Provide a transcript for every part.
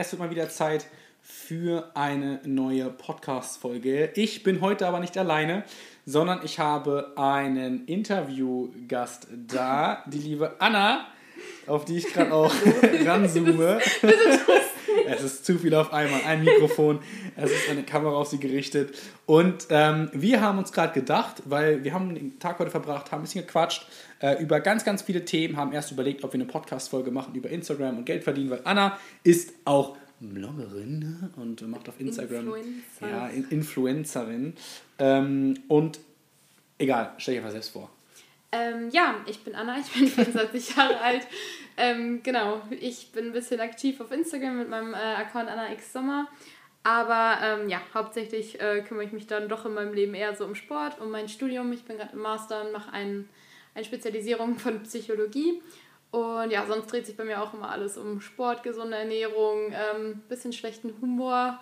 Es wird mal wieder Zeit für eine neue Podcast-Folge. Ich bin heute aber nicht alleine, sondern ich habe einen Interviewgast da, die liebe Anna, auf die ich gerade auch ranzoome. es ist zu viel auf einmal. Ein Mikrofon, es ist eine Kamera auf sie gerichtet. Und ähm, wir haben uns gerade gedacht, weil wir haben den Tag heute verbracht, haben ein bisschen gequatscht äh, über ganz, ganz viele Themen, haben erst überlegt, ob wir eine Podcast-Folge machen über Instagram und Geld verdienen, weil Anna ist auch Bloggerin und macht auf Instagram Influencer. ja, Influencerin. Ähm, und egal, stell dir mal selbst vor. Ähm, ja, ich bin Anna, ich bin 24 Jahre alt. Ähm, genau, ich bin ein bisschen aktiv auf Instagram mit meinem äh, Account Anna X Sommer. Aber ähm, ja, hauptsächlich äh, kümmere ich mich dann doch in meinem Leben eher so um Sport, um mein Studium. Ich bin gerade im Master und mache ein, eine Spezialisierung von Psychologie. Und ja, sonst dreht sich bei mir auch immer alles um Sport, gesunde Ernährung, ähm, bisschen schlechten Humor.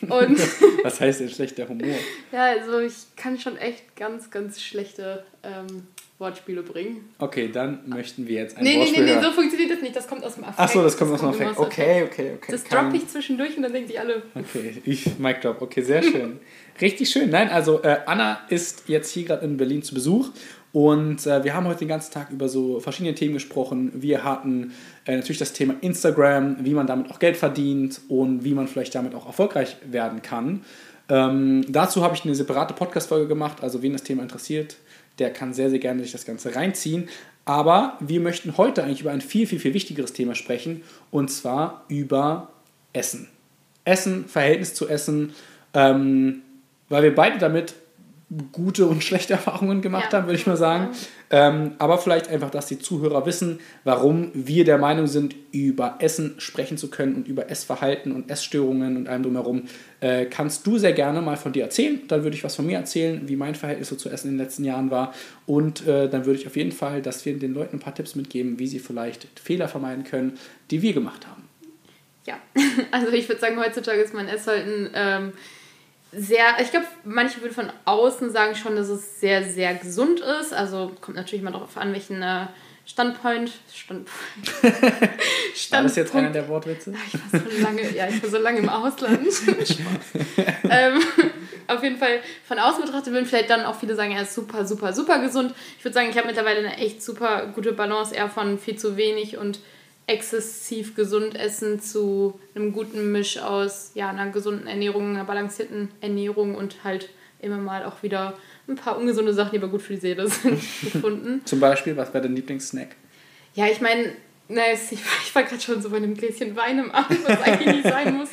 Und Was heißt denn schlechter Humor? ja, also ich kann schon echt ganz, ganz schlechte ähm, Wortspiele bringen. Okay, dann möchten wir jetzt ein nee, Wortspiel Nee, nee, nee, so funktioniert das nicht. Das kommt aus dem Affekt. Ach so, das kommt das aus dem Affekt. Okay, okay, okay. Das droppe ich zwischendurch und dann denken die alle... Okay, ich, Mic Drop. Okay, sehr schön. Richtig schön. Nein, also äh, Anna ist jetzt hier gerade in Berlin zu Besuch und äh, wir haben heute den ganzen Tag über so verschiedene Themen gesprochen. Wir hatten äh, natürlich das Thema Instagram, wie man damit auch Geld verdient und wie man vielleicht damit auch erfolgreich werden kann. Ähm, dazu habe ich eine separate Podcast-Folge gemacht, also wen das Thema interessiert, der kann sehr, sehr gerne sich das Ganze reinziehen. Aber wir möchten heute eigentlich über ein viel, viel, viel wichtigeres Thema sprechen und zwar über Essen. Essen, Verhältnis zu Essen, ähm, weil wir beide damit gute und schlechte Erfahrungen gemacht ja. haben, würde ich mal sagen. Ähm, aber vielleicht einfach, dass die Zuhörer wissen, warum wir der Meinung sind, über Essen sprechen zu können und über Essverhalten und Essstörungen und allem drumherum. Äh, kannst du sehr gerne mal von dir erzählen. Dann würde ich was von mir erzählen, wie mein Verhältnis so zu Essen in den letzten Jahren war. Und äh, dann würde ich auf jeden Fall, dass wir den Leuten ein paar Tipps mitgeben, wie sie vielleicht Fehler vermeiden können, die wir gemacht haben. Ja, also ich würde sagen, heutzutage ist mein Essverhalten. Ähm sehr, ich glaube, manche würden von außen sagen schon, dass es sehr, sehr gesund ist. Also kommt natürlich immer darauf an, welchen äh, Standpoint. Standpoint. Standpunkt. War das jetzt einer der Wortwitze? Ich war so lange, ja, ich war so lange im Ausland. ähm, auf jeden Fall von außen betrachtet würden vielleicht dann auch viele sagen, er ist super, super, super gesund. Ich würde sagen, ich habe mittlerweile eine echt super gute Balance eher von viel zu wenig und exzessiv gesund essen zu einem guten Misch aus ja, einer gesunden Ernährung, einer balancierten Ernährung und halt immer mal auch wieder ein paar ungesunde Sachen, die aber gut für die Seele sind, gefunden. Zum Beispiel, was wäre dein Lieblingssnack? Ja, ich meine, ich, ich war gerade schon so bei einem Gläschen Wein im Abend, was eigentlich nicht sein muss.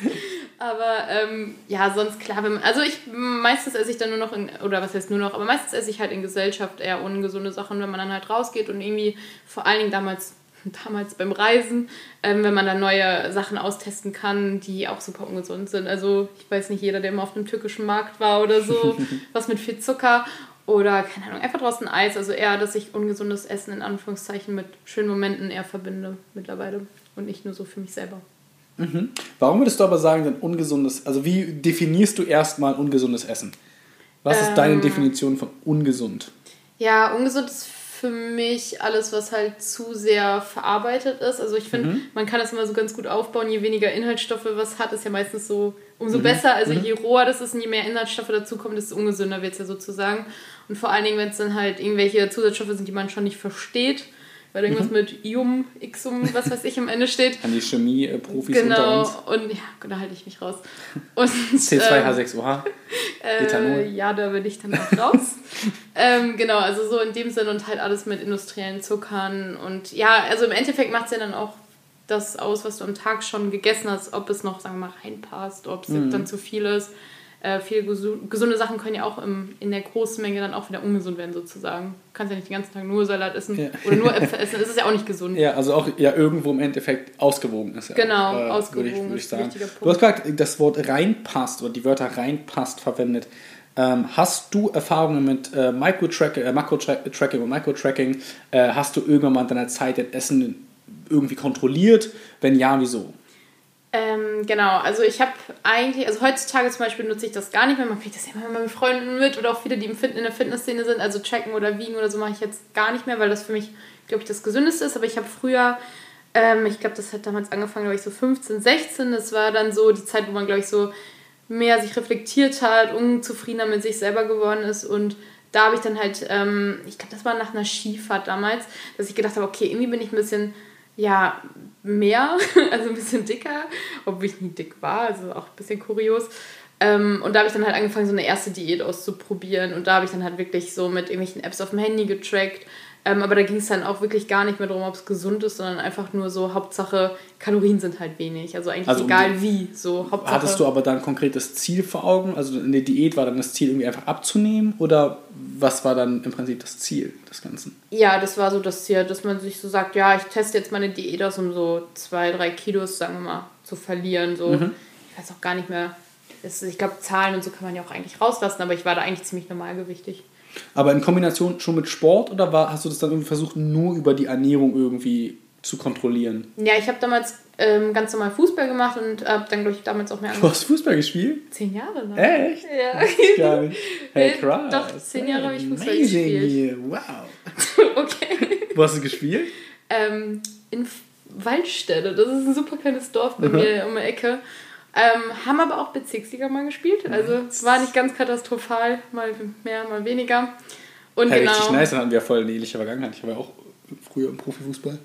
Aber ähm, ja, sonst klar, wenn man, also ich meistens esse ich dann nur noch in, oder was heißt nur noch, aber meistens esse ich halt in Gesellschaft eher ungesunde Sachen, wenn man dann halt rausgeht und irgendwie vor allen Dingen damals damals beim Reisen, ähm, wenn man dann neue Sachen austesten kann, die auch super ungesund sind. Also ich weiß nicht, jeder, der immer auf einem türkischen Markt war oder so, was mit viel Zucker oder keine Ahnung, einfach draußen Eis. Also eher, dass ich ungesundes Essen in Anführungszeichen mit schönen Momenten eher verbinde mittlerweile und nicht nur so für mich selber. Mhm. Warum würdest du aber sagen, denn ungesundes, also wie definierst du erstmal ungesundes Essen? Was ist ähm, deine Definition von ungesund? Ja, ungesund ist für mich alles, was halt zu sehr verarbeitet ist. Also ich finde, mhm. man kann das immer so ganz gut aufbauen. Je weniger Inhaltsstoffe was hat, ist ja meistens so umso mhm. besser. Also mhm. je roher das ist und je mehr Inhaltsstoffe dazukommen, desto ungesünder wird es ja sozusagen. Und vor allen Dingen, wenn es dann halt irgendwelche Zusatzstoffe sind, die man schon nicht versteht, weil irgendwas mhm. mit Ium, Xum, was weiß ich am Ende steht. An die Chemie-Profis genau, unter uns. und ja, da halte ich mich raus. C2H6OH, ähm, Ethanol. Äh, ja, da bin ich dann auch raus. ähm, genau, also so in dem Sinn und halt alles mit industriellen Zuckern und ja, also im Endeffekt macht es ja dann auch das aus, was du am Tag schon gegessen hast, ob es noch, sagen wir mal, reinpasst, ob es mhm. dann zu viel ist äh, viele gesunde Sachen können ja auch im, in der großen Menge dann auch wieder ungesund werden, sozusagen. Du kannst ja nicht den ganzen Tag nur Salat essen ja. oder nur Äpfel essen, das ist ja auch nicht gesund. Ja, also auch ja irgendwo im Endeffekt ausgewogen ist. Ja genau, auch, äh, ausgewogen würde ich, würde ich sagen. Du hast gerade das Wort reinpasst oder die Wörter reinpasst verwendet. Ähm, hast du Erfahrungen mit äh, Micro-Tracking äh, Makro und Micro-Tracking? Äh, hast du irgendwann mal in deiner Zeit das Essen irgendwie kontrolliert? Wenn ja, wieso? Ähm, genau, also ich habe eigentlich, also heutzutage zum Beispiel nutze ich das gar nicht mehr. Man kriegt das ja immer mit Freunden mit oder auch viele, die im Fit in der Fitnessszene sind. Also checken oder wiegen oder so mache ich jetzt gar nicht mehr, weil das für mich, glaube ich, das Gesündeste ist. Aber ich habe früher Ähm, ich glaube, das hat damals angefangen, glaube ich, so 15, 16. Das war dann so die Zeit, wo man, glaube ich, so mehr sich reflektiert hat, unzufriedener mit sich selber geworden ist und da habe ich dann halt, ähm, ich glaube, das war nach einer Skifahrt damals, dass ich gedacht habe, okay, irgendwie bin ich ein bisschen, ja, mehr, also ein bisschen dicker, obwohl ich nie dick war, also auch ein bisschen kurios. Ähm, und da habe ich dann halt angefangen, so eine erste Diät auszuprobieren. Und da habe ich dann halt wirklich so mit irgendwelchen Apps auf dem Handy getrackt. Ähm, aber da ging es dann auch wirklich gar nicht mehr darum, ob es gesund ist, sondern einfach nur so, Hauptsache, Kalorien sind halt wenig. Also eigentlich also egal um wie. So, Hauptsache, hattest du aber dann ein konkretes Ziel vor Augen? Also in der Diät war dann das Ziel, irgendwie einfach abzunehmen? Oder was war dann im Prinzip das Ziel des Ganzen? Ja, das war so das Ziel, dass man sich so sagt, ja, ich teste jetzt meine Diät aus, um so zwei, drei Kilos, sagen wir mal, zu verlieren. So. Mhm. Ich weiß auch gar nicht mehr. ich glaube, Zahlen und so kann man ja auch eigentlich rauslassen, aber ich war da eigentlich ziemlich normalgewichtig. Aber in Kombination schon mit Sport oder war, hast du das dann irgendwie versucht, nur über die Ernährung irgendwie zu kontrollieren? Ja, ich habe damals ähm, ganz normal Fußball gemacht und habe dann, glaube ich, damals auch mehr Du hast Fußball gespielt? Zehn Jahre lang. Echt? Ja. Hey, krass. Doch, zehn Jahre habe ich Fußball gespielt. Here. Wow. okay. Wo hast du gespielt? Ähm, in Waldstätte. Das ist ein super kleines Dorf bei mhm. mir um die Ecke. Ähm, haben aber auch Bezirksliga mal gespielt. Also es war nicht ganz katastrophal, mal mehr, mal weniger. Und ja, genau. Richtig nice, dann hatten wir voll eine ähnliche Vergangenheit. Ich war ja auch früher im Profifußball.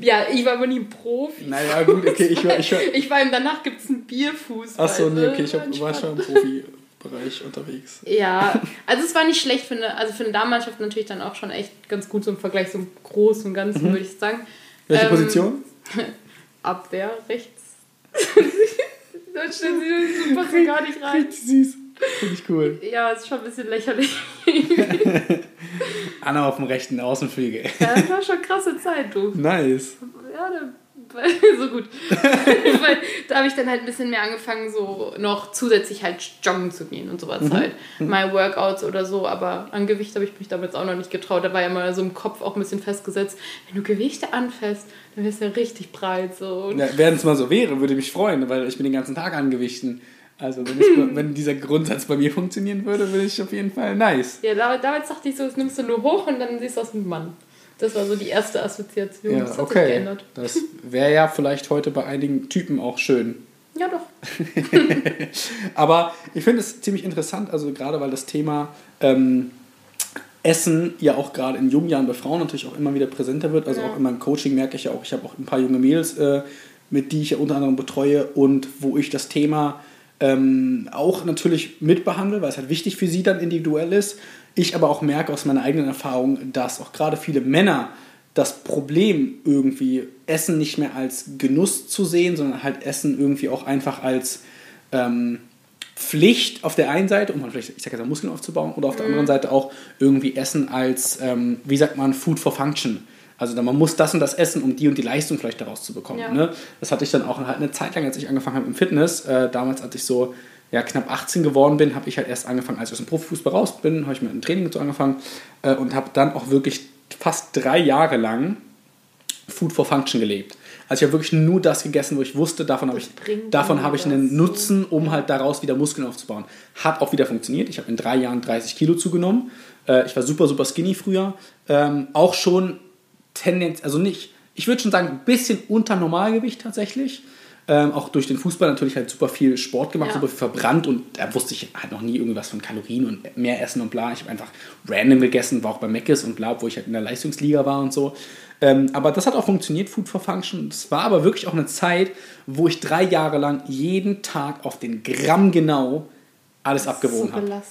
Ja, ich war aber nie Profi. Naja, gut, okay, ich war. Ich war, ich war danach gibt es einen Bierfußball. Achso, nee, okay, ich hab, war schon im Profibereich unterwegs. Ja, also es war nicht schlecht für eine, also für eine Damenmannschaft natürlich dann auch schon echt ganz gut so im Vergleich zum Großen und Ganzen, mhm. würde ich sagen. Welche ähm, Position? Abwehr, rechts. Dann stellen sie so gar nicht rein. Richtig süß. Finde ich cool. Ja, ist schon ein bisschen lächerlich. Anna auf dem rechten Außenflügel. Ja, das war schon krasse Zeit, du. Nice. Ja, so gut. Weil da habe ich dann halt ein bisschen mehr angefangen, so noch zusätzlich halt joggen zu gehen und sowas mhm. halt. Mhm. Mal Workouts oder so, aber an Gewicht habe ich mich damals auch noch nicht getraut. Da war ja mal so im Kopf auch ein bisschen festgesetzt, wenn du Gewichte anfasst, dann wirst du ja richtig breit. So. Ja, wenn es mal so wäre, würde mich freuen, weil ich bin den ganzen Tag an Gewichten. Also wenn, ich, wenn, dieser Grundsatz bei mir funktionieren würde, würde ich auf jeden Fall nice. Ja, damals dachte ich so, das nimmst du nur hoch und dann siehst du aus wie ein Mann. Das war so die erste Assoziation. Ja, das hat okay. sich geändert. Das wäre ja vielleicht heute bei einigen Typen auch schön. Ja, doch. Aber ich finde es ziemlich interessant, also gerade weil das Thema ähm, Essen ja auch gerade in jungen Jahren bei Frauen natürlich auch immer wieder präsenter wird. Also ja. auch in meinem Coaching merke ich ja auch, ich habe auch ein paar junge Mädels, äh, mit die ich ja unter anderem betreue und wo ich das Thema ähm, auch natürlich mitbehandle, weil es halt wichtig für sie dann individuell ist. Ich aber auch merke aus meiner eigenen Erfahrung, dass auch gerade viele Männer das Problem irgendwie Essen nicht mehr als Genuss zu sehen, sondern halt Essen irgendwie auch einfach als ähm, Pflicht auf der einen Seite, um halt vielleicht, ich sag jetzt Muskeln aufzubauen, oder auf der anderen mhm. Seite auch irgendwie Essen als, ähm, wie sagt man, Food for Function. Also man muss das und das essen, um die und die Leistung vielleicht daraus zu bekommen. Ja. Ne? Das hatte ich dann auch halt eine Zeit lang, als ich angefangen habe im Fitness. Äh, damals, als ich so ja, knapp 18 geworden bin, habe ich halt erst angefangen, als ich aus dem Profifußball raus bin, habe ich mit einem Training so angefangen äh, und habe dann auch wirklich fast drei Jahre lang Food for Function gelebt. Also ich habe wirklich nur das gegessen, wo ich wusste, davon habe ich, davon habe ich einen Nutzen, um halt daraus wieder Muskeln aufzubauen. Hat auch wieder funktioniert. Ich habe in drei Jahren 30 Kilo zugenommen. Äh, ich war super, super skinny früher. Ähm, auch schon Tendenz, also nicht, ich würde schon sagen, ein bisschen unter Normalgewicht tatsächlich. Ähm, auch durch den Fußball natürlich halt super viel Sport gemacht, ja. super viel verbrannt und da wusste ich halt noch nie irgendwas von Kalorien und mehr Essen und bla. Ich habe einfach random gegessen, war auch bei Meckes und bla, wo ich halt in der Leistungsliga war und so. Ähm, aber das hat auch funktioniert, Food for Function. Es war aber wirklich auch eine Zeit, wo ich drei Jahre lang jeden Tag auf den Gramm genau alles abgewogen so habe. Ja.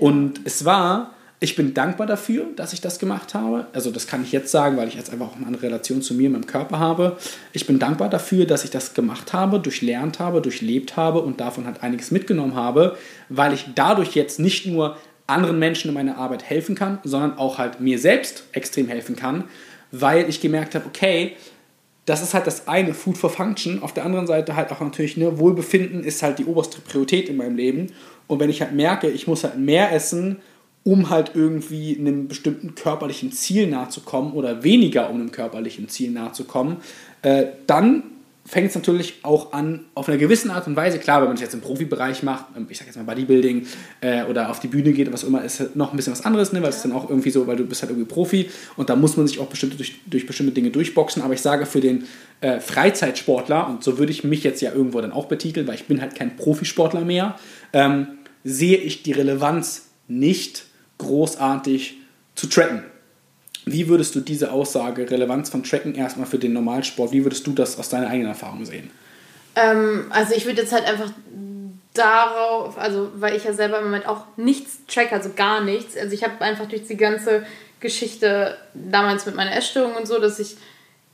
Und es war ich bin dankbar dafür, dass ich das gemacht habe. Also das kann ich jetzt sagen, weil ich jetzt einfach auch eine andere Relation zu mir, meinem Körper habe. Ich bin dankbar dafür, dass ich das gemacht habe, durchlernt habe, durchlebt habe und davon halt einiges mitgenommen habe, weil ich dadurch jetzt nicht nur anderen Menschen in meiner Arbeit helfen kann, sondern auch halt mir selbst extrem helfen kann, weil ich gemerkt habe, okay, das ist halt das eine, Food for Function. Auf der anderen Seite halt auch natürlich, ne, Wohlbefinden ist halt die oberste Priorität in meinem Leben. Und wenn ich halt merke, ich muss halt mehr essen, um halt irgendwie einem bestimmten körperlichen Ziel nahe zu kommen oder weniger, um einem körperlichen Ziel nahe zu kommen, äh, dann fängt es natürlich auch an, auf einer gewissen Art und Weise, klar, wenn man es jetzt im Profibereich macht, ähm, ich sag jetzt mal Bodybuilding äh, oder auf die Bühne geht, was auch immer, ist noch ein bisschen was anderes, ne? weil es dann auch irgendwie so, weil du bist halt irgendwie Profi und da muss man sich auch bestimmte, durch, durch bestimmte Dinge durchboxen, aber ich sage für den äh, Freizeitsportler, und so würde ich mich jetzt ja irgendwo dann auch betiteln, weil ich bin halt kein Profisportler mehr, ähm, sehe ich die Relevanz nicht großartig zu tracken. Wie würdest du diese Aussage, Relevanz von Tracken erstmal für den Normalsport, wie würdest du das aus deiner eigenen Erfahrung sehen? Ähm, also ich würde jetzt halt einfach darauf, also weil ich ja selber im Moment auch nichts track, also gar nichts. Also ich habe einfach durch die ganze Geschichte damals mit meiner Essstörung und so, dass ich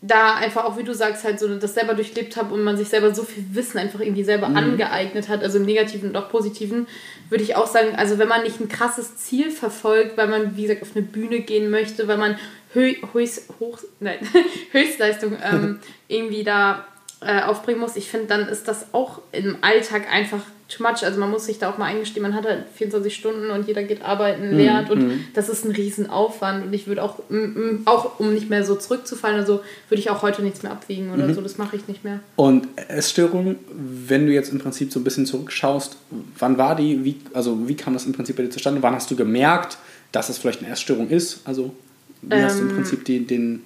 da einfach auch, wie du sagst, halt so das selber durchlebt habe und man sich selber so viel Wissen einfach irgendwie selber mhm. angeeignet hat, also im Negativen und auch Positiven, würde ich auch sagen, also wenn man nicht ein krasses Ziel verfolgt, weil man, wie gesagt, auf eine Bühne gehen möchte, weil man Hö Höchst, Hoch, nein, Höchstleistung ähm, irgendwie da äh, aufbringen muss, ich finde, dann ist das auch im Alltag einfach too much. Also man muss sich da auch mal eingestehen, man hat halt 24 Stunden und jeder geht arbeiten, mhm, lernt und mhm. das ist ein Riesenaufwand. Und ich würde auch, auch um nicht mehr so zurückzufallen, also würde ich auch heute nichts mehr abwiegen oder mhm. so, das mache ich nicht mehr. Und Essstörung, wenn du jetzt im Prinzip so ein bisschen zurückschaust, wann war die, wie, also wie kam das im Prinzip bei dir zustande? Wann hast du gemerkt, dass es vielleicht eine Essstörung ist? Also wie ähm, hast du im ähm. Prinzip die, den,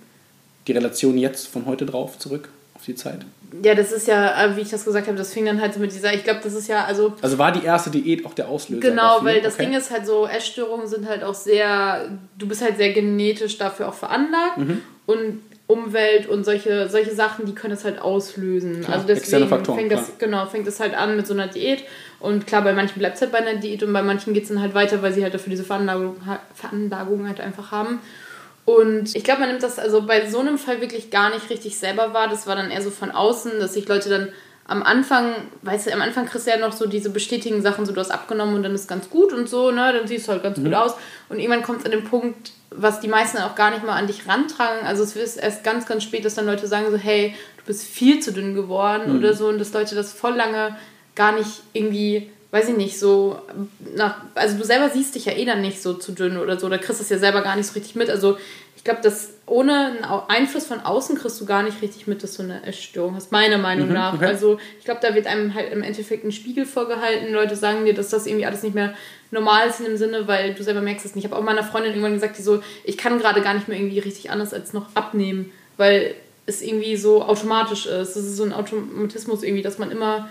die Relation jetzt von heute drauf zurück die Zeit? Ja, das ist ja, äh, wie ich das gesagt habe, das fing dann halt so mit dieser, ich glaube, das ist ja, also... Also war die erste Diät auch der Auslöser Genau, dafür? weil das okay. Ding ist halt so, Essstörungen sind halt auch sehr, du bist halt sehr genetisch dafür auch veranlagt mhm. und Umwelt und solche, solche Sachen, die können es halt auslösen. Klar, also deswegen fängt das, genau, fängt das halt an mit so einer Diät und klar, bei manchen bleibt es halt bei einer Diät und bei manchen geht es dann halt weiter, weil sie halt dafür diese Veranlagung, Veranlagung halt einfach haben. Und ich glaube, man nimmt das also bei so einem Fall wirklich gar nicht richtig selber wahr. Das war dann eher so von außen, dass sich Leute dann am Anfang, weißt du, am Anfang kriegst du ja noch so diese bestätigen Sachen, so du hast abgenommen und dann ist ganz gut und so, ne, dann siehst du halt ganz mhm. gut aus. Und irgendwann kommt es an den Punkt, was die meisten auch gar nicht mal an dich rantragen. Also es ist erst ganz, ganz spät, dass dann Leute sagen so, hey, du bist viel zu dünn geworden mhm. oder so und dass Leute das voll lange gar nicht irgendwie weiß ich nicht, so nach, also du selber siehst dich ja eh dann nicht so zu dünn oder so, da kriegst du es ja selber gar nicht so richtig mit. Also ich glaube, dass ohne einen Einfluss von außen kriegst du gar nicht richtig mit, dass du eine Essstörung hast, meiner Meinung mhm, nach. Okay. Also ich glaube, da wird einem halt im Endeffekt ein Spiegel vorgehalten. Leute sagen dir, dass das irgendwie alles nicht mehr normal ist in dem Sinne, weil du selber merkst es nicht. Ich habe auch meiner Freundin irgendwann gesagt, die so, ich kann gerade gar nicht mehr irgendwie richtig anders als noch abnehmen, weil es irgendwie so automatisch ist. Das ist so ein Automatismus irgendwie, dass man immer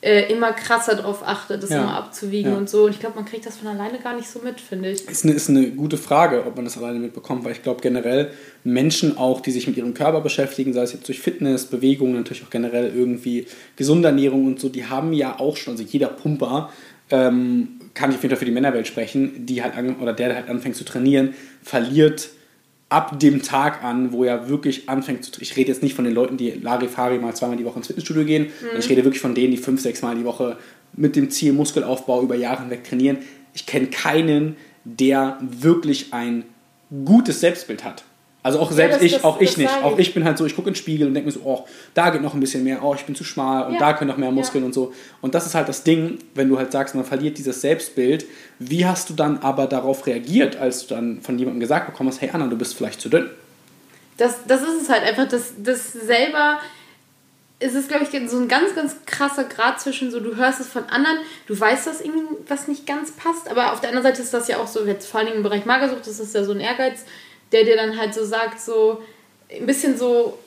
äh, immer krasser darauf achtet, das ja. immer abzuwiegen ja. und so. Und ich glaube, man kriegt das von alleine gar nicht so mit, finde ich. Ist eine, ist eine gute Frage, ob man das alleine mitbekommt, weil ich glaube generell Menschen auch, die sich mit ihrem Körper beschäftigen, sei es jetzt durch Fitness, Bewegung, natürlich auch generell irgendwie gesunde Ernährung und so, die haben ja auch schon, also jeder Pumper, ähm, kann ich auf jeden Fall für die Männerwelt sprechen, die halt an, oder der halt anfängt zu trainieren, verliert ab dem Tag an, wo er wirklich anfängt zu Ich rede jetzt nicht von den Leuten, die Larifari mal zweimal die Woche ins Fitnessstudio gehen. Mhm. Ich rede wirklich von denen, die fünf, sechs Mal die Woche mit dem Ziel Muskelaufbau über Jahre hinweg trainieren. Ich kenne keinen, der wirklich ein gutes Selbstbild hat. Also auch selbst ja, ich, das, auch ich nicht. Auch ich bin halt so, ich gucke in den Spiegel und denke mir so, oh, da geht noch ein bisschen mehr, oh, ich bin zu schmal und ja. da können noch mehr Muskeln ja. und so. Und das ist halt das Ding, wenn du halt sagst, man verliert dieses Selbstbild. Wie hast du dann aber darauf reagiert, als du dann von jemandem gesagt bekommen hast, hey Anna, du bist vielleicht zu dünn? Das, das ist es halt einfach, das, das selber es ist, glaube ich, so ein ganz, ganz krasser Grad zwischen so, du hörst es von anderen, du weißt, dass irgendwas nicht ganz passt, aber auf der anderen Seite ist das ja auch so, jetzt vor allem im Bereich Magersucht, das ist ja so ein Ehrgeiz, der dir dann halt so sagt, so ein bisschen so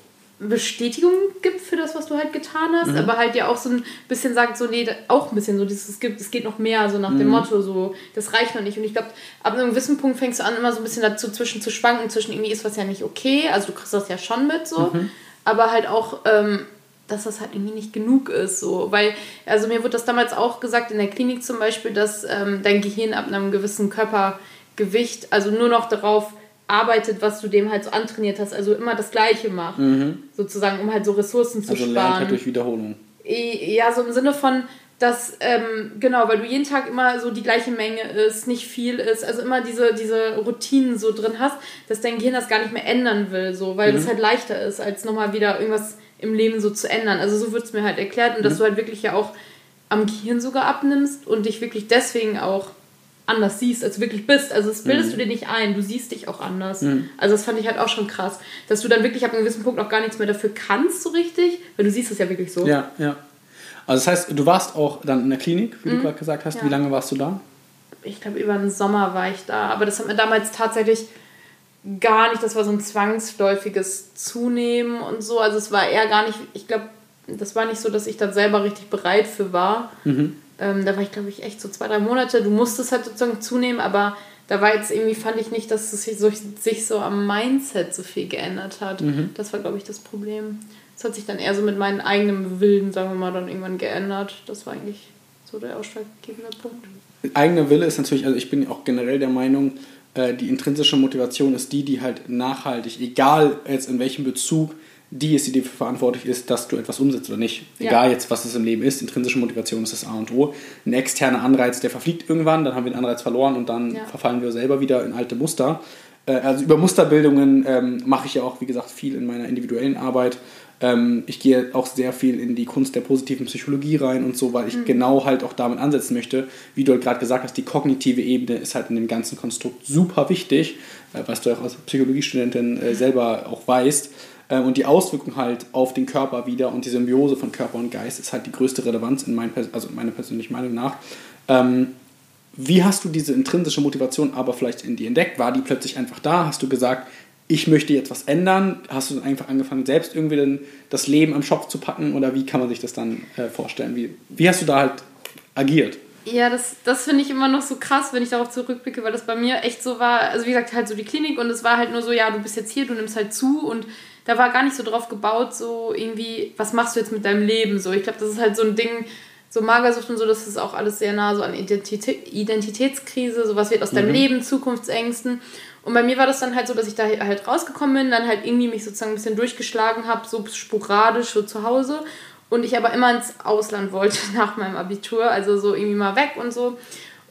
Bestätigung gibt für das, was du halt getan hast, mhm. aber halt ja auch so ein bisschen sagt, so, nee, auch ein bisschen so, dieses, es, gibt, es geht noch mehr, so nach mhm. dem Motto, so, das reicht noch nicht. Und ich glaube, ab einem gewissen Punkt fängst du an, immer so ein bisschen dazu zwischen zu schwanken, zwischen irgendwie ist was ja nicht okay, also du kriegst das ja schon mit, so, mhm. aber halt auch, ähm, dass das halt irgendwie nicht genug ist, so, weil, also mir wurde das damals auch gesagt, in der Klinik zum Beispiel, dass ähm, dein Gehirn ab einem gewissen Körpergewicht, also nur noch darauf arbeitet, was du dem halt so antrainiert hast, also immer das Gleiche macht, mhm. sozusagen, um halt so Ressourcen zu also sparen. Also lernt halt durch Wiederholung. Ja, so im Sinne von, dass, ähm, genau, weil du jeden Tag immer so die gleiche Menge ist, nicht viel ist, also immer diese, diese Routinen so drin hast, dass dein Gehirn das gar nicht mehr ändern will, so, weil mhm. das halt leichter ist, als nochmal wieder irgendwas im Leben so zu ändern. Also so wird es mir halt erklärt und mhm. dass du halt wirklich ja auch am Gehirn sogar abnimmst und dich wirklich deswegen auch anders siehst, als du wirklich bist. Also das bildest mhm. du dir nicht ein, du siehst dich auch anders. Mhm. Also das fand ich halt auch schon krass, dass du dann wirklich ab einem gewissen Punkt auch gar nichts mehr dafür kannst so richtig, weil du siehst es ja wirklich so. Ja, ja. Also das heißt, du warst auch dann in der Klinik, wie mhm. du gerade gesagt hast. Ja. Wie lange warst du da? Ich glaube, über den Sommer war ich da. Aber das hat mir damals tatsächlich gar nicht, das war so ein zwangsläufiges Zunehmen und so. Also es war eher gar nicht, ich glaube, das war nicht so, dass ich da selber richtig bereit für war. Mhm. Ähm, da war ich, glaube ich, echt so zwei, drei Monate. Du musstest halt sozusagen zunehmen, aber da war jetzt irgendwie, fand ich nicht, dass es sich so, sich so am Mindset so viel geändert hat. Mhm. Das war, glaube ich, das Problem. Das hat sich dann eher so mit meinem eigenen Willen, sagen wir mal, dann irgendwann geändert. Das war eigentlich so der ausschlaggebende Punkt. Eigener Wille ist natürlich, also ich bin auch generell der Meinung, äh, die intrinsische Motivation ist die, die halt nachhaltig, egal jetzt in welchem Bezug, die ist, die dafür verantwortlich ist, dass du etwas umsetzt oder nicht. Ja. Egal jetzt, was es im Leben ist, intrinsische Motivation ist das A und O. Ein externer Anreiz, der verfliegt irgendwann, dann haben wir den Anreiz verloren und dann ja. verfallen wir selber wieder in alte Muster. Äh, also über Musterbildungen ähm, mache ich ja auch, wie gesagt, viel in meiner individuellen Arbeit. Ähm, ich gehe auch sehr viel in die Kunst der positiven Psychologie rein und so, weil ich mhm. genau halt auch damit ansetzen möchte. Wie du halt gerade gesagt hast, die kognitive Ebene ist halt in dem ganzen Konstrukt super wichtig, äh, was du auch als Psychologiestudentin äh, selber auch weißt. Äh, und die Auswirkung halt auf den Körper wieder und die Symbiose von Körper und Geist ist halt die größte Relevanz in mein, also meiner persönlichen Meinung nach. Ähm, wie hast du diese intrinsische Motivation aber vielleicht in dir entdeckt? War die plötzlich einfach da? Hast du gesagt, ich möchte jetzt was ändern? Hast du einfach angefangen, selbst irgendwie das Leben am Schopf zu packen? Oder wie kann man sich das dann äh, vorstellen? Wie, wie hast du da halt agiert? Ja, das, das finde ich immer noch so krass, wenn ich darauf zurückblicke, weil das bei mir echt so war. Also, wie gesagt, halt so die Klinik und es war halt nur so, ja, du bist jetzt hier, du nimmst halt zu und da war gar nicht so drauf gebaut, so irgendwie, was machst du jetzt mit deinem Leben? So, ich glaube, das ist halt so ein Ding, so Magersucht und so, das ist auch alles sehr nah so an Identität, Identitätskrise, so was wird aus deinem mhm. Leben, Zukunftsängsten. Und bei mir war das dann halt so, dass ich da halt rausgekommen bin, dann halt irgendwie mich sozusagen ein bisschen durchgeschlagen habe, so sporadisch so zu Hause. Und ich aber immer ins Ausland wollte nach meinem Abitur, also so irgendwie mal weg und so.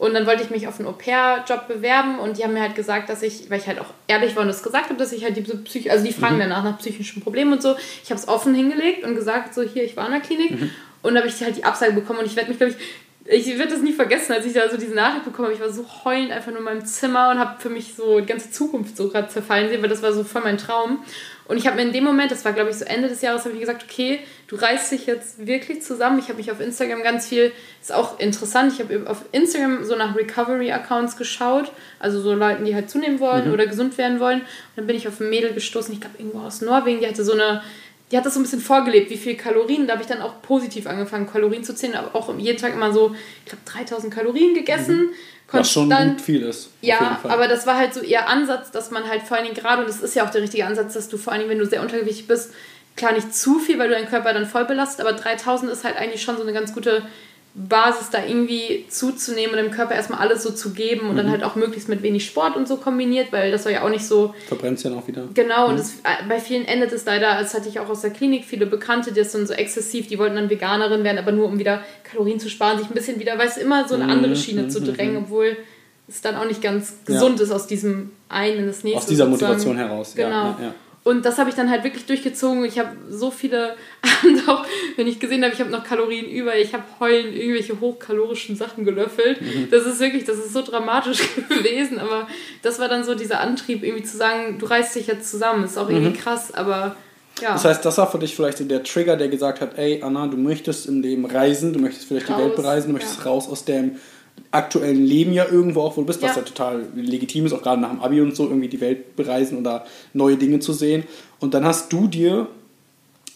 Und dann wollte ich mich auf einen Au-pair-Job bewerben und die haben mir halt gesagt, dass ich, weil ich halt auch ehrlich war und das gesagt habe, dass ich halt die Psych also die fragen mhm. danach nach psychischen Problemen und so. Ich habe es offen hingelegt und gesagt, so hier, ich war in der Klinik. Mhm. Und da habe ich halt die Absage bekommen und ich werde mich, glaube ich, ich werde das nie vergessen, als ich da so diese Nachricht bekommen habe. Ich war so heulend einfach nur in meinem Zimmer und habe für mich so die ganze Zukunft so gerade zerfallen sehen, weil das war so voll mein Traum. Und ich habe mir in dem Moment, das war glaube ich so Ende des Jahres, habe ich gesagt, okay, du reißt dich jetzt wirklich zusammen. Ich habe mich auf Instagram ganz viel, ist auch interessant, ich habe auf Instagram so nach Recovery-Accounts geschaut, also so Leuten, die halt zunehmen wollen mhm. oder gesund werden wollen. Und dann bin ich auf ein Mädel gestoßen, ich glaube irgendwo aus Norwegen, die hatte so eine die hat das so ein bisschen vorgelebt, wie viel Kalorien. Da habe ich dann auch positiv angefangen, Kalorien zu zählen, aber auch jeden Tag immer so, ich glaube, 3000 Kalorien gegessen. Mhm. Was schon gut viel ist. Ja, aber das war halt so ihr Ansatz, dass man halt vor allen Dingen gerade, und das ist ja auch der richtige Ansatz, dass du vor allen Dingen, wenn du sehr untergewichtig bist, klar nicht zu viel, weil du deinen Körper dann voll belastet, aber 3000 ist halt eigentlich schon so eine ganz gute Basis da irgendwie zuzunehmen und dem Körper erstmal alles so zu geben und mhm. dann halt auch möglichst mit wenig Sport und so kombiniert, weil das war ja auch nicht so. Verbrennt ja auch wieder. Genau, mhm. und das, äh, bei vielen endet es leider, das hatte ich auch aus der Klinik, viele Bekannte, die sind so exzessiv, die wollten dann Veganerin werden, aber nur um wieder Kalorien zu sparen, sich ein bisschen wieder, weißt du, immer so eine andere mhm. Schiene mhm. zu drängen, mhm. obwohl es dann auch nicht ganz gesund ja. ist, aus diesem einen in das nächste. Aus dieser sozusagen. Motivation heraus, genau. Ja, ja, und das habe ich dann halt wirklich durchgezogen. Ich habe so viele Abende auch, wenn ich gesehen habe, ich habe noch Kalorien über, ich habe heulen irgendwelche hochkalorischen Sachen gelöffelt. Mhm. Das ist wirklich, das ist so dramatisch gewesen. Aber das war dann so dieser Antrieb, irgendwie zu sagen, du reißt dich jetzt zusammen. Ist auch irgendwie mhm. krass, aber ja. Das heißt, das war für dich vielleicht so der Trigger, der gesagt hat, ey Anna, du möchtest im Leben reisen, du möchtest vielleicht raus, die Welt bereisen, du möchtest ja. raus aus dem aktuellen Leben ja irgendwo auch, wo du bist, was ja total legitim ist, auch gerade nach dem Abi und so, irgendwie die Welt bereisen oder neue Dinge zu sehen. Und dann hast du dir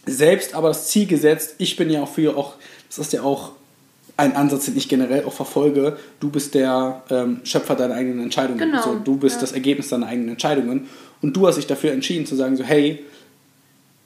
selbst aber das Ziel gesetzt, ich bin ja auch für auch, das ist ja auch ein Ansatz, den ich generell auch verfolge, du bist der ähm, Schöpfer deiner eigenen Entscheidungen. Genau. So, du bist ja. das Ergebnis deiner eigenen Entscheidungen. Und du hast dich dafür entschieden zu sagen, so, hey,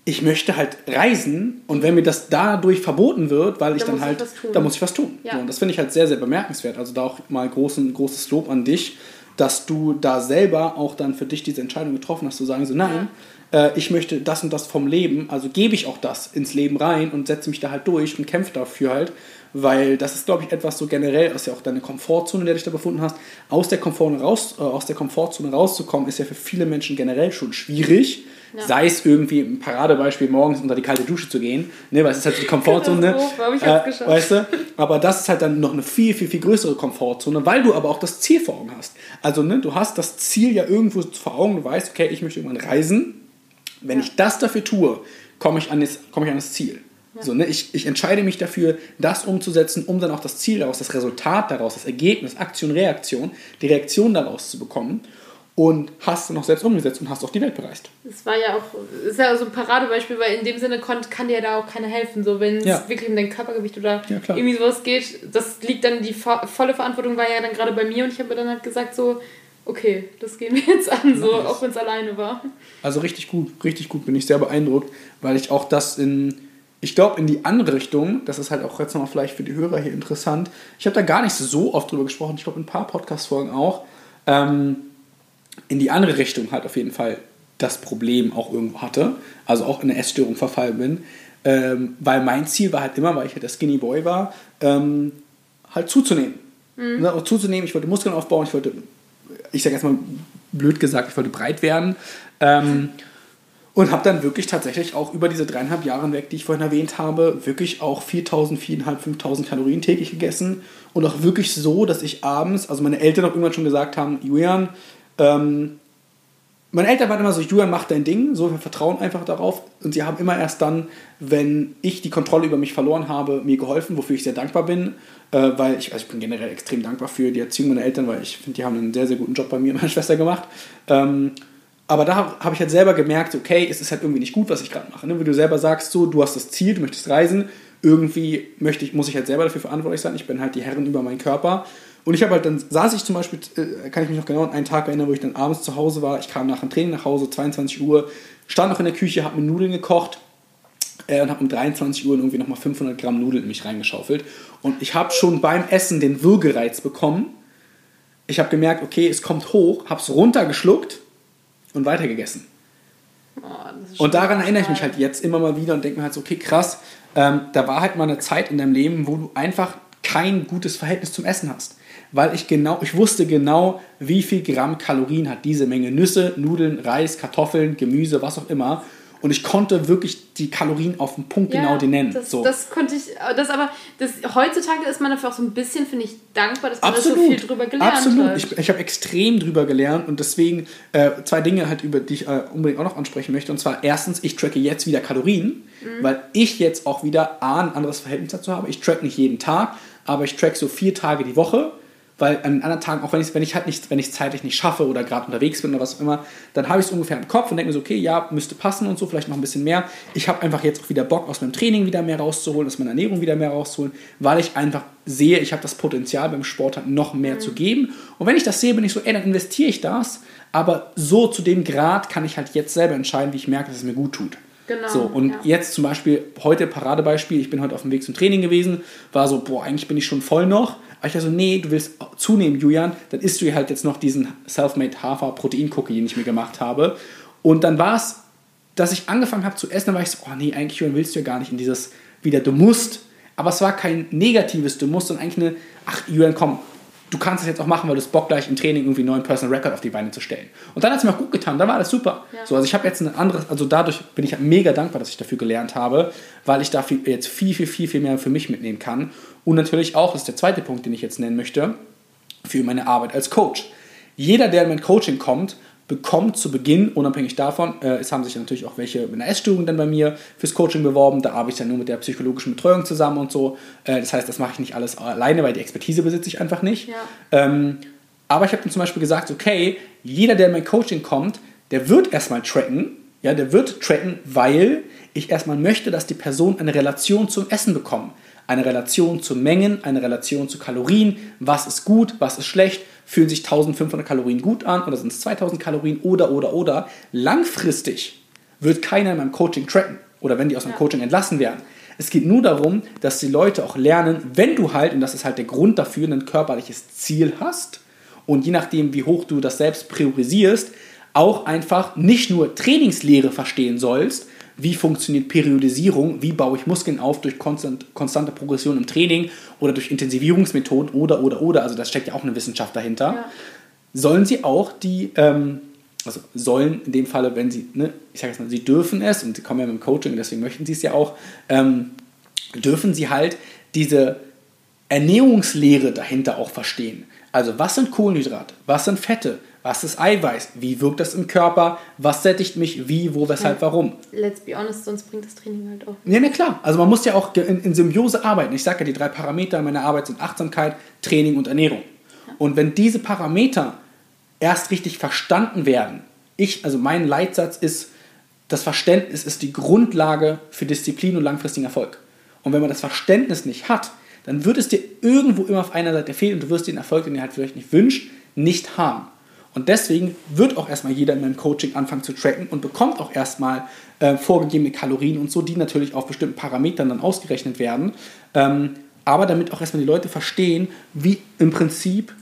ich möchte halt reisen und wenn mir das dadurch verboten wird, weil ich da dann halt, da muss ich was tun. Ja. So, und das finde ich halt sehr, sehr bemerkenswert. Also da auch mal großen, großes Lob an dich, dass du da selber auch dann für dich diese Entscheidung getroffen hast, zu sagen, so nein, ja. äh, ich möchte das und das vom Leben, also gebe ich auch das ins Leben rein und setze mich da halt durch und kämpfe dafür halt. weil das ist, glaube ich, etwas so generell, das ist ja auch deine Komfortzone, in der du dich da befunden hast. Aus der, Komfort raus, äh, aus der Komfortzone rauszukommen, ist ja für viele Menschen generell schon schwierig. Ja. Sei es irgendwie ein Paradebeispiel, morgens unter die kalte Dusche zu gehen, ne, weil es ist halt die Komfortzone. ich äh, weißt du? Aber das ist halt dann noch eine viel, viel, viel größere Komfortzone, weil du aber auch das Ziel vor Augen hast. Also, ne, du hast das Ziel ja irgendwo vor Augen, du weißt, okay, ich möchte irgendwann reisen. Wenn ja. ich das dafür tue, komme ich, an das, komm ich an das Ziel. Ja. So, ne? ich, ich entscheide mich dafür, das umzusetzen, um dann auch das Ziel daraus, das Resultat daraus, das Ergebnis, Aktion, Reaktion, die Reaktion daraus zu bekommen und hast du noch selbst umgesetzt und hast auch die Welt bereist. Das war ja auch, ist ja so ein Paradebeispiel, weil in dem Sinne kann, kann dir da auch keiner helfen. So, wenn es ja. wirklich um dein Körpergewicht oder ja, irgendwie sowas geht, das liegt dann, die volle Verantwortung war ja dann gerade bei mir und ich habe mir dann halt gesagt, so, okay, das gehen wir jetzt an, so, auch wenn es alleine war. Also richtig gut, richtig gut, bin ich sehr beeindruckt, weil ich auch das in, ich glaube, in die andere Richtung, das ist halt auch jetzt nochmal vielleicht für die Hörer hier interessant, ich habe da gar nicht so oft drüber gesprochen, ich glaube in ein paar Podcast-Folgen auch, ähm, in die andere Richtung halt auf jeden Fall das Problem auch irgendwo hatte, also auch in eine Essstörung verfallen bin, ähm, weil mein Ziel war halt immer, weil ich halt der Skinny Boy war, ähm, halt zuzunehmen. Mhm. Ne, zuzunehmen, ich wollte Muskeln aufbauen, ich wollte, ich sage jetzt mal blöd gesagt, ich wollte breit werden. Ähm, und habe dann wirklich tatsächlich auch über diese dreieinhalb Jahre hinweg, die ich vorhin erwähnt habe, wirklich auch 4000, 4.500, 5000 Kalorien täglich gegessen. Und auch wirklich so, dass ich abends, also meine Eltern auch irgendwann schon gesagt haben, Julian, ähm, meine Eltern waren immer so, Julian, mach dein Ding, so, wir vertrauen einfach darauf. Und sie haben immer erst dann, wenn ich die Kontrolle über mich verloren habe, mir geholfen, wofür ich sehr dankbar bin. Äh, weil ich, also ich bin generell extrem dankbar für die Erziehung meiner Eltern, weil ich finde, die haben einen sehr, sehr guten Job bei mir und meiner Schwester gemacht. Ähm, aber da habe ich halt selber gemerkt, okay, es ist halt irgendwie nicht gut, was ich gerade mache. Ne? Wie du selber sagst, so, du hast das Ziel, du möchtest reisen, irgendwie möchte ich, muss ich halt selber dafür verantwortlich sein. Ich bin halt die Herrin über meinen Körper. Und ich habe halt dann, saß ich zum Beispiel, äh, kann ich mich noch genau an einen Tag erinnern, wo ich dann abends zu Hause war. Ich kam nach dem Training nach Hause, 22 Uhr, stand noch in der Küche, habe mir Nudeln gekocht äh, und habe um 23 Uhr irgendwie nochmal 500 Gramm Nudeln in mich reingeschaufelt. Und ich habe schon beim Essen den Würgereiz bekommen. Ich habe gemerkt, okay, es kommt hoch, habe es runtergeschluckt und weitergegessen. Oh, und daran erinnere ich mich halt jetzt immer mal wieder und denke mir halt so, okay, krass, ähm, da war halt mal eine Zeit in deinem Leben, wo du einfach kein gutes Verhältnis zum Essen hast weil ich genau, ich wusste genau, wie viel Gramm Kalorien hat diese Menge Nüsse, Nudeln, Reis, Kartoffeln, Gemüse, was auch immer. Und ich konnte wirklich die Kalorien auf den Punkt ja, genau die nennen. Das, so. das konnte ich, das aber, das, heutzutage ist man dafür auch so ein bisschen, finde ich, dankbar, dass man Absolut. da so viel drüber gelernt Absolut. hat. Absolut, ich, ich habe extrem drüber gelernt und deswegen äh, zwei Dinge halt, über die ich äh, unbedingt auch noch ansprechen möchte. Und zwar erstens, ich tracke jetzt wieder Kalorien, mhm. weil ich jetzt auch wieder A, ein anderes Verhältnis dazu habe. Ich track nicht jeden Tag, aber ich track so vier Tage die Woche weil an anderen Tagen, auch wenn ich, wenn ich halt nicht, wenn ich zeitlich nicht schaffe oder gerade unterwegs bin oder was auch immer, dann habe ich es ungefähr im Kopf und denke mir so, okay, ja, müsste passen und so, vielleicht noch ein bisschen mehr. Ich habe einfach jetzt auch wieder Bock, aus meinem Training wieder mehr rauszuholen, aus meiner Ernährung wieder mehr rauszuholen, weil ich einfach sehe, ich habe das Potenzial beim Sport halt noch mehr mhm. zu geben. Und wenn ich das sehe, bin ich so, ey, dann investiere ich das, aber so zu dem Grad kann ich halt jetzt selber entscheiden, wie ich merke, dass es mir gut tut. Genau, so, und ja. jetzt zum Beispiel, heute Paradebeispiel, ich bin heute auf dem Weg zum Training gewesen, war so, boah, eigentlich bin ich schon voll noch, aber ich dachte so, nee, du willst zunehmen, Julian, dann isst du halt jetzt noch diesen Selfmade Hafer Protein Cookie, den ich mir gemacht habe. Und dann war es, dass ich angefangen habe zu essen, dann war ich so, oh nee, eigentlich Julian, willst du ja gar nicht in dieses wieder, du musst. Aber es war kein negatives, du musst, sondern eigentlich eine, ach Julian, komm, du kannst es jetzt auch machen, weil du es Bock gleich im Training irgendwie einen neuen Personal Record auf die Beine zu stellen. Und dann hat es mir auch gut getan, dann war das super. Ja. So, also ich habe jetzt ein anderes, also dadurch bin ich mega dankbar, dass ich dafür gelernt habe, weil ich dafür jetzt viel, viel, viel, viel mehr für mich mitnehmen kann. Und natürlich auch, das ist der zweite Punkt, den ich jetzt nennen möchte, für meine Arbeit als Coach. Jeder, der in mein Coaching kommt, bekommt zu Beginn, unabhängig davon, äh, es haben sich natürlich auch welche mit einer Essstörung dann bei mir fürs Coaching beworben, da arbeite ich dann nur mit der psychologischen Betreuung zusammen und so. Äh, das heißt, das mache ich nicht alles alleine, weil die Expertise besitze ich einfach nicht. Ja. Ähm, aber ich habe dann zum Beispiel gesagt, okay, jeder, der in mein Coaching kommt, der wird erstmal tracken, ja, der wird tracken, weil ich erstmal möchte, dass die Person eine Relation zum Essen bekommt. Eine Relation zu Mengen, eine Relation zu Kalorien, was ist gut, was ist schlecht fühlen sich 1500 Kalorien gut an oder sind es 2000 Kalorien oder, oder, oder. Langfristig wird keiner in meinem Coaching tracken oder wenn die aus dem ja. Coaching entlassen werden. Es geht nur darum, dass die Leute auch lernen, wenn du halt, und das ist halt der Grund dafür, ein körperliches Ziel hast und je nachdem, wie hoch du das selbst priorisierst, auch einfach nicht nur Trainingslehre verstehen sollst, wie funktioniert Periodisierung, wie baue ich Muskeln auf durch konstant, konstante Progression im Training oder durch Intensivierungsmethoden oder, oder, oder, also da steckt ja auch eine Wissenschaft dahinter, ja. sollen sie auch die, ähm, also sollen in dem Falle, wenn sie, ne, ich sage jetzt mal, sie dürfen es und sie kommen ja mit dem Coaching, deswegen möchten sie es ja auch, ähm, dürfen sie halt diese Ernährungslehre dahinter auch verstehen. Also was sind Kohlenhydrate, was sind Fette, was ist Eiweiß, wie wirkt das im Körper, was sättigt mich, wie, wo, weshalb, warum. Let's be honest, sonst bringt das Training halt auch. Ja, ne, klar. Also man muss ja auch in, in Symbiose arbeiten. Ich sage ja, die drei Parameter meiner Arbeit sind Achtsamkeit, Training und Ernährung. Ja. Und wenn diese Parameter erst richtig verstanden werden, ich, also mein Leitsatz ist, das Verständnis ist die Grundlage für Disziplin und langfristigen Erfolg. Und wenn man das Verständnis nicht hat, dann wird es dir irgendwo immer auf einer Seite fehlen und du wirst den Erfolg, den du halt vielleicht nicht wünschst, nicht haben. Und deswegen wird auch erstmal jeder in meinem Coaching anfangen zu tracken und bekommt auch erstmal äh, vorgegebene Kalorien und so, die natürlich auf bestimmten Parametern dann ausgerechnet werden. Ähm, aber damit auch erstmal die Leute verstehen, wie im Prinzip,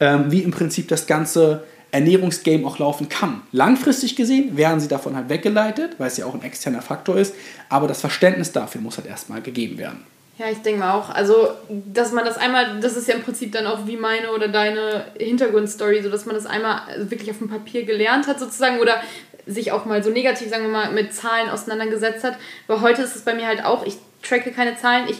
ähm, wie im Prinzip das ganze Ernährungsgame auch laufen kann. Langfristig gesehen werden sie davon halt weggeleitet, weil es ja auch ein externer Faktor ist, aber das Verständnis dafür muss halt erstmal gegeben werden. Ja, ich denke mal auch. Also, dass man das einmal, das ist ja im Prinzip dann auch wie meine oder deine Hintergrundstory, so dass man das einmal wirklich auf dem Papier gelernt hat sozusagen oder sich auch mal so negativ, sagen wir mal, mit Zahlen auseinandergesetzt hat. Weil heute ist es bei mir halt auch, ich tracke keine Zahlen, ich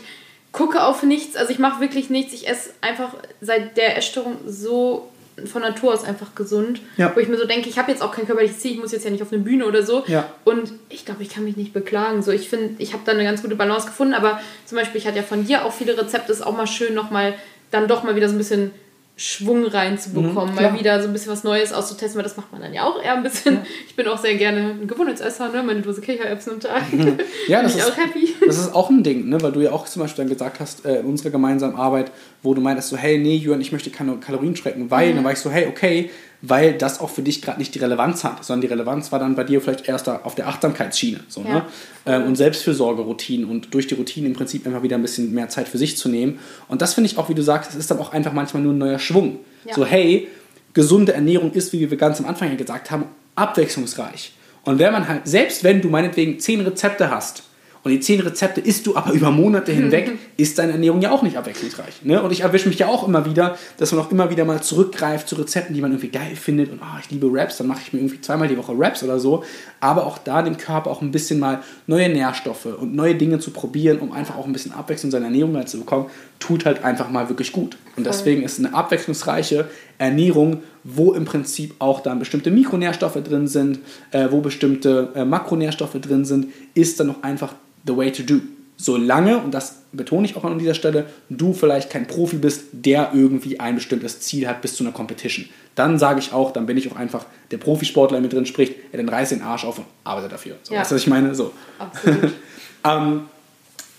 gucke auf nichts, also ich mache wirklich nichts, ich esse einfach seit der Essstörung so von Natur aus einfach gesund. Ja. Wo ich mir so denke, ich habe jetzt auch kein körperliches Ziel, ich muss jetzt ja nicht auf eine Bühne oder so. Ja. Und ich glaube, ich kann mich nicht beklagen. So, ich finde, ich habe da eine ganz gute Balance gefunden. Aber zum Beispiel, ich hatte ja von dir auch viele Rezepte, ist auch mal schön, nochmal dann doch mal wieder so ein bisschen Schwung reinzubekommen, mhm, mal wieder so ein bisschen was Neues auszutesten, weil das macht man dann ja auch eher ein bisschen. Ja. Ich bin auch sehr gerne ein Gewohnheitsesser, ne? meine Dose Kichererbsen am Tag. Mhm. Ja, das ist, auch happy. das ist auch ein Ding, ne? weil du ja auch zum Beispiel dann gesagt hast, äh, in unserer gemeinsamen Arbeit, wo du meintest so, hey, nee, Jürgen, ich möchte keine Kalorien tracken, weil, mhm. dann war ich so, hey, okay, weil das auch für dich gerade nicht die Relevanz hat, sondern die Relevanz war dann bei dir vielleicht erst auf der Achtsamkeitsschiene. So, ne? ja. ne? Ähm, und Selbstfürsorge-Routinen und durch die Routinen im Prinzip einfach wieder ein bisschen mehr Zeit für sich zu nehmen. Und das finde ich auch, wie du sagst, es ist dann auch einfach manchmal nur ein neuer Schwung. Ja. So, hey, gesunde Ernährung ist, wie wir ganz am Anfang ja gesagt haben, abwechslungsreich. Und wenn man halt, selbst wenn du meinetwegen zehn Rezepte hast, und die zehn Rezepte isst du aber über Monate hinweg, ist deine Ernährung ja auch nicht abwechslungsreich. Ne? Und ich erwische mich ja auch immer wieder, dass man auch immer wieder mal zurückgreift zu Rezepten, die man irgendwie geil findet und oh, ich liebe Raps, dann mache ich mir irgendwie zweimal die Woche Raps oder so. Aber auch da dem Körper auch ein bisschen mal neue Nährstoffe und neue Dinge zu probieren, um einfach auch ein bisschen Abwechslung in seiner Ernährung halt zu bekommen, tut halt einfach mal wirklich gut. Und deswegen ist eine abwechslungsreiche Ernährung, wo im Prinzip auch dann bestimmte Mikronährstoffe drin sind, äh, wo bestimmte äh, Makronährstoffe drin sind, ist dann auch einfach the way to do. Solange, und das betone ich auch an dieser Stelle, du vielleicht kein Profi bist, der irgendwie ein bestimmtes Ziel hat bis zu einer Competition. Dann sage ich auch, dann bin ich auch einfach der Profisportler, der mit drin spricht, ja, dann reiß den Arsch auf und arbeite dafür. So, ja. Weißt du, was ich meine? So. Absolut. ähm,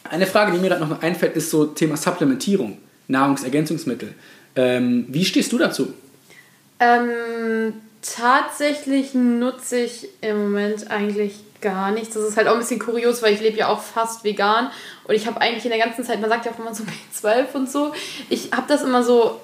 eine Frage, die mir gerade noch einfällt, ist so Thema Supplementierung, Nahrungsergänzungsmittel. Ähm, wie stehst du dazu? Ähm, tatsächlich nutze ich im Moment eigentlich gar nichts. Das ist halt auch ein bisschen kurios, weil ich lebe ja auch fast vegan und ich habe eigentlich in der ganzen Zeit, man sagt ja auch immer so B12 und so, ich habe das immer so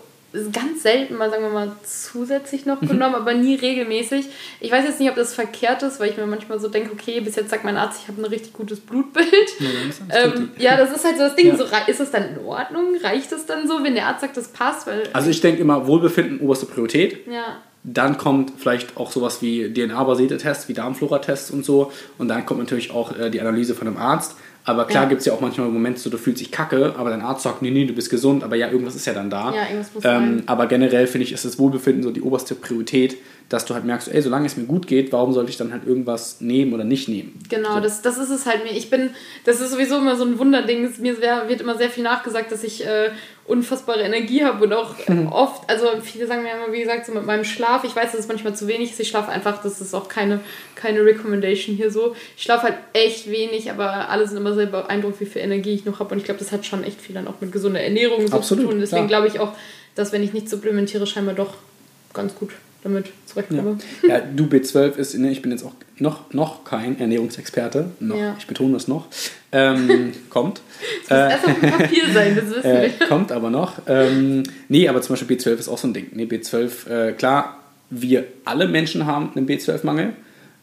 ganz selten mal, sagen wir mal, zusätzlich noch mhm. genommen, aber nie regelmäßig. Ich weiß jetzt nicht, ob das verkehrt ist, weil ich mir manchmal so denke, okay, bis jetzt sagt mein Arzt, ich habe ein richtig gutes Blutbild. Ja, das, ähm, ja, das ist halt so das Ding. Ja. So, ist das dann in Ordnung? Reicht es dann so, wenn der Arzt sagt, das passt? Weil also ich denke immer, Wohlbefinden oberste Priorität. Ja. Dann kommt vielleicht auch sowas wie DNA-basierte Tests, wie Darmflora-Tests und so. Und dann kommt natürlich auch äh, die Analyse von einem Arzt. Aber klar ja. gibt es ja auch manchmal Momente, so, du fühlst dich kacke, aber dein Arzt sagt, nee, nee, du bist gesund, aber ja, irgendwas ist ja dann da. Ja, irgendwas muss ähm, sein. Aber generell finde ich, ist das Wohlbefinden so die oberste Priorität dass du halt merkst, ey, solange es mir gut geht, warum sollte ich dann halt irgendwas nehmen oder nicht nehmen? Genau, so. das, das ist es halt mir. Ich bin, das ist sowieso immer so ein Wunderding. Mir wird immer sehr viel nachgesagt, dass ich äh, unfassbare Energie habe und auch mhm. oft, also viele sagen mir immer, wie gesagt, so mit meinem Schlaf, ich weiß, dass es manchmal zu wenig ist. Ich schlafe einfach, das ist auch keine, keine Recommendation hier so. Ich schlafe halt echt wenig, aber alle sind immer sehr beeindruckt, wie viel Energie ich noch habe. Und ich glaube, das hat schon echt viel dann auch mit gesunder Ernährung so Absolut, zu tun. Deswegen glaube ich auch, dass wenn ich nicht supplementiere, scheinbar doch ganz gut damit zurechtkomme. Ja. ja, du B12 ist, ne, ich bin jetzt auch noch, noch kein Ernährungsexperte, noch, ja. ich betone das noch, ähm, kommt. Das muss äh, erst auf dem Papier sein, das wissen äh, wir. kommt aber noch. Ähm, nee, aber zum Beispiel B12 ist auch so ein Ding. Nee, B12, äh, klar, wir alle Menschen haben einen B12-Mangel.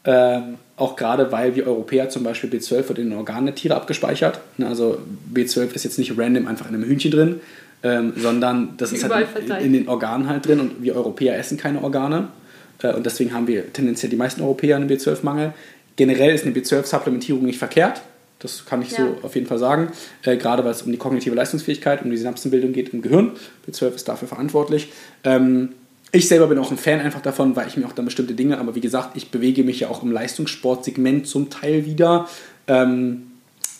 Ähm, auch gerade weil wir Europäer zum Beispiel B12 wird in den Organen der Tiere abgespeichert. Ne, also B12 ist jetzt nicht random einfach in einem Hühnchen drin, ähm, sondern das ist halt in, in, den Organen halt drin und wir Europäer essen keine Organe. Äh, und deswegen haben wir tendenziell die meisten Europäer einen B12-Mangel. Generell ist eine B12-Supplementierung nicht verkehrt. Das kann ich ja. so auf jeden Fall sagen. Äh, gerade weil es um die kognitive Leistungsfähigkeit, um die Synapsenbildung geht im Gehirn. B12 ist dafür verantwortlich. Ähm, ich selber bin auch ein Fan einfach davon, weil ich mir auch dann bestimmte Dinge, aber wie gesagt, ich bewege mich ja auch im Leistungssportsegment zum Teil wieder, ähm,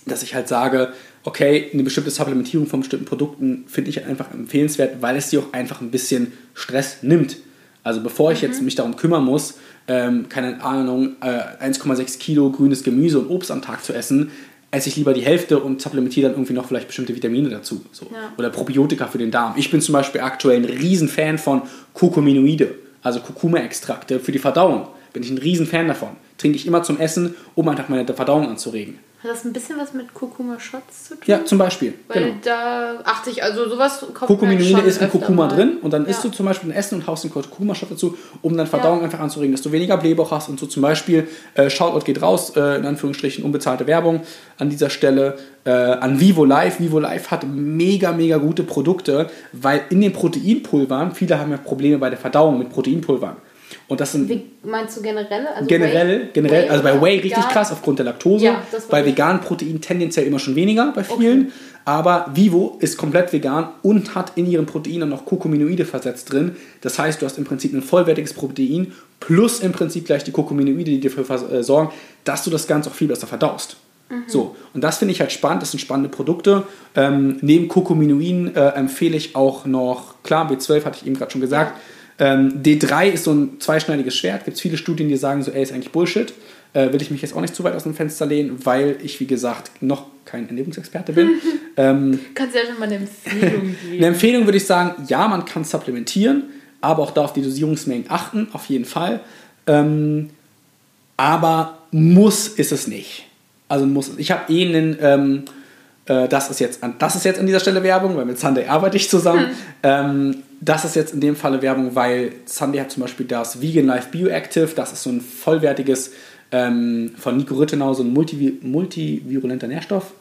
dass ich halt sage, okay, eine bestimmte Supplementierung von bestimmten Produkten finde ich einfach empfehlenswert, weil es dir auch einfach ein bisschen Stress nimmt. Also bevor ich mhm. jetzt mich darum kümmern muss, ähm, keine Ahnung, äh, 1,6 Kilo grünes Gemüse und Obst am Tag zu essen, esse ich lieber die Hälfte und supplementiere dann irgendwie noch vielleicht bestimmte Vitamine dazu. So. Ja. Oder Probiotika für den Darm. Ich bin zum Beispiel aktuell ein Riesenfan von Kurkuminoide, also Kurkuma-Extrakte für die Verdauung. Bin ich ein Riesenfan davon. Trinke ich immer zum Essen, um einfach meine Verdauung anzuregen. Hat das ein bisschen was mit Kurkuma-Shots zu tun? Ja, zum Beispiel. Weil genau. da achte ich, also sowas kommt Kurkuminine ist im Kurkuma mal. drin und dann ja. isst du zum Beispiel ein Essen und haust einen Kurkuma-Shot dazu, um deine Verdauung ja. einfach anzuregen, dass du weniger Blähbauch hast und so zum Beispiel, äh, Shoutout geht raus, äh, in Anführungsstrichen unbezahlte Werbung an dieser Stelle, äh, an Vivo Life. Vivo Life hat mega, mega gute Produkte, weil in den Proteinpulvern, viele haben ja Probleme bei der Verdauung mit Proteinpulvern. Und das sind. Wie meinst du generell? Also generell, Whey? generell, Whey also bei Whey richtig vegan? krass aufgrund der Laktose. Ja, bei veganen Protein tendenziell immer schon weniger bei vielen. Okay. Aber Vivo ist komplett vegan und hat in ihren Proteinen noch Kokuminoide versetzt drin. Das heißt, du hast im Prinzip ein vollwertiges Protein plus im Prinzip gleich die Kokuminoide, die dafür äh, sorgen, dass du das Ganze auch viel besser verdaust. Mhm. So, und das finde ich halt spannend, das sind spannende Produkte. Ähm, neben Kokuminoiden äh, empfehle ich auch noch, klar, B12 hatte ich eben gerade schon gesagt, ja ähm, D3 ist so ein zweischneidiges Schwert. Gibt es viele Studien, die sagen, so, ey, ist eigentlich Bullshit. Äh, will ich mich jetzt auch nicht zu weit aus dem Fenster lehnen, weil ich, wie gesagt, noch kein Ernährungsexperte bin. ähm, Kannst du ja schon mal eine Empfehlung geben. eine Empfehlung würde ich sagen, ja, man kann supplementieren, aber auch da auf die Dosierungsmengen achten, auf jeden Fall. Ähm, aber muss ist es nicht. Also muss es. Ich habe eh einen ähm, äh, das, ist jetzt an, das ist jetzt an dieser Stelle Werbung, weil mit Sunday arbeite ich zusammen. Hm. Ähm, das ist jetzt in dem Falle Werbung, weil Sunday hat zum Beispiel das Vegan Life Bioactive. Das ist so ein vollwertiges ähm, von Nico Rittenau, so ein multi, multivirulenter Nährstoff.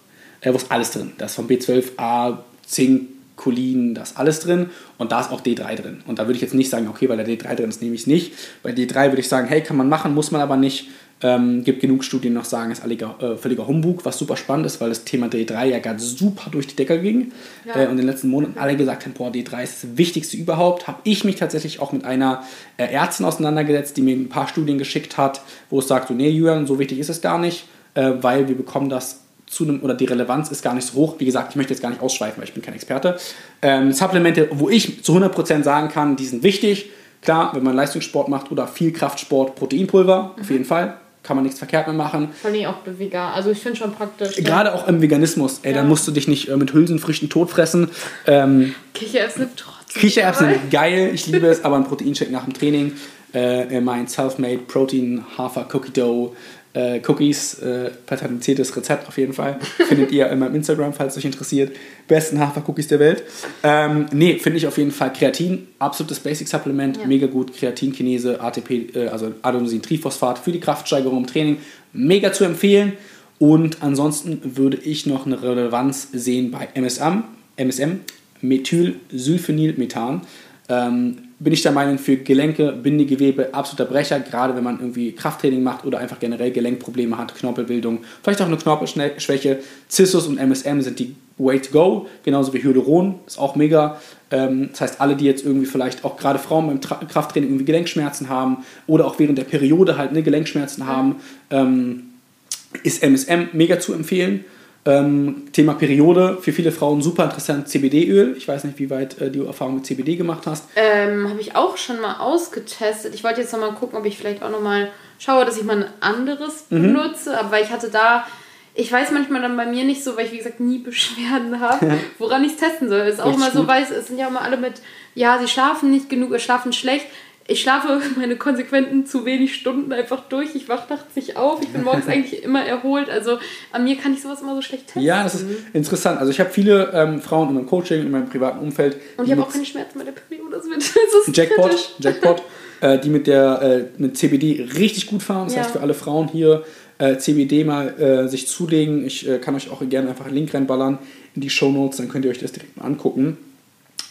Äh, ist alles drin. Da ist von B12A, Zink, Cholin, da ist alles drin und da ist auch D3 drin. Und da würde ich jetzt nicht sagen, okay, weil da D3 drin ist, nehme ich es nicht. Bei D3 würde ich sagen, hey, kann man machen, muss man aber nicht. Ähm, gibt genug Studien, die noch sagen, ist alliger, äh, völliger Humbug, was super spannend ist, weil das Thema D3 ja gerade super durch die Decke ging. Ja. Äh, und in den letzten Monaten alle gesagt haben, boah, D3 ist das Wichtigste überhaupt. Habe ich mich tatsächlich auch mit einer äh, Ärztin auseinandergesetzt, die mir ein paar Studien geschickt hat, wo es sagt, so, nee, Julian, so wichtig ist es gar nicht, äh, weil wir bekommen das zu einem, oder die Relevanz ist gar nicht so hoch. Wie gesagt, ich möchte jetzt gar nicht ausschweifen, weil ich bin kein Experte. Ähm, Supplemente, wo ich zu 100% sagen kann, die sind wichtig. Klar, wenn man Leistungssport macht oder viel Kraftsport, Proteinpulver, mhm. auf jeden Fall kann man nichts verkehrt mehr machen. Vor allem auch vegan. Also ich finde schon praktisch. Gerade auch im Veganismus. Ey, ja. dann musst du dich nicht äh, mit Hülsenfrüchten totfressen. Ähm, Kichererbsen sind trotzdem Kichererbsen sind geil, ich liebe es, aber ein Proteinshake nach dem Training. Äh, mein Self-Made Protein Hafer Cookie Dough äh, Cookies, äh, patentiertes Rezept auf jeden Fall. Findet ihr in meinem Instagram, falls es euch interessiert. Besten Hafer-Cookies der Welt. Ähm, nee, finde ich auf jeden Fall Kreatin, absolutes Basic-Supplement, ja. mega gut. Kreatinkinese, ATP, äh, also Adenosin-Triphosphat für die Kraftsteigerung im Training, mega zu empfehlen. Und ansonsten würde ich noch eine Relevanz sehen bei MSM, MSM Methylsulfonylmethan. Ähm, bin ich der Meinung, für Gelenke, Bindegewebe absoluter Brecher, gerade wenn man irgendwie Krafttraining macht oder einfach generell Gelenkprobleme hat, Knorpelbildung, vielleicht auch eine Knorpelschwäche. Cissus und MSM sind die Way to go, genauso wie Hyaluron, ist auch mega. Ähm, das heißt, alle, die jetzt irgendwie vielleicht auch gerade Frauen beim Krafttraining irgendwie Gelenkschmerzen haben oder auch während der Periode halt eine Gelenkschmerzen haben, ähm, ist MSM mega zu empfehlen. Ähm, Thema Periode, für viele Frauen super interessant, CBD-Öl. Ich weiß nicht, wie weit äh, du Erfahrung mit CBD gemacht hast. Ähm, Habe ich auch schon mal ausgetestet. Ich wollte jetzt noch mal gucken, ob ich vielleicht auch noch mal schaue, dass ich mal ein anderes mhm. benutze. Aber ich hatte da, ich weiß manchmal dann bei mir nicht so, weil ich wie gesagt nie Beschwerden habe, woran ich es testen soll. Es ist auch immer so, weiß, es sind ja immer alle mit, ja, sie schlafen nicht genug, schlafen schlecht ich schlafe meine konsequenten zu wenig Stunden einfach durch. Ich wache nachts nicht auf. Ich bin morgens eigentlich immer erholt. Also an mir kann ich sowas immer so schlecht testen. Ja, das ist interessant. Also ich habe viele ähm, Frauen in meinem Coaching, in meinem privaten Umfeld. Und ich habe auch keine Schmerzen bei der Periode. Das wird, das ist Jackpot, kritisch. Jackpot. äh, die mit, der, äh, mit CBD richtig gut fahren. Das Ja. heißt, für alle Frauen hier äh, CBD mal äh, sich zulegen. Ich äh, kann euch auch gerne einfach einen Link reinballern in die Shownotes, dann könnt ihr euch das direkt mal angucken.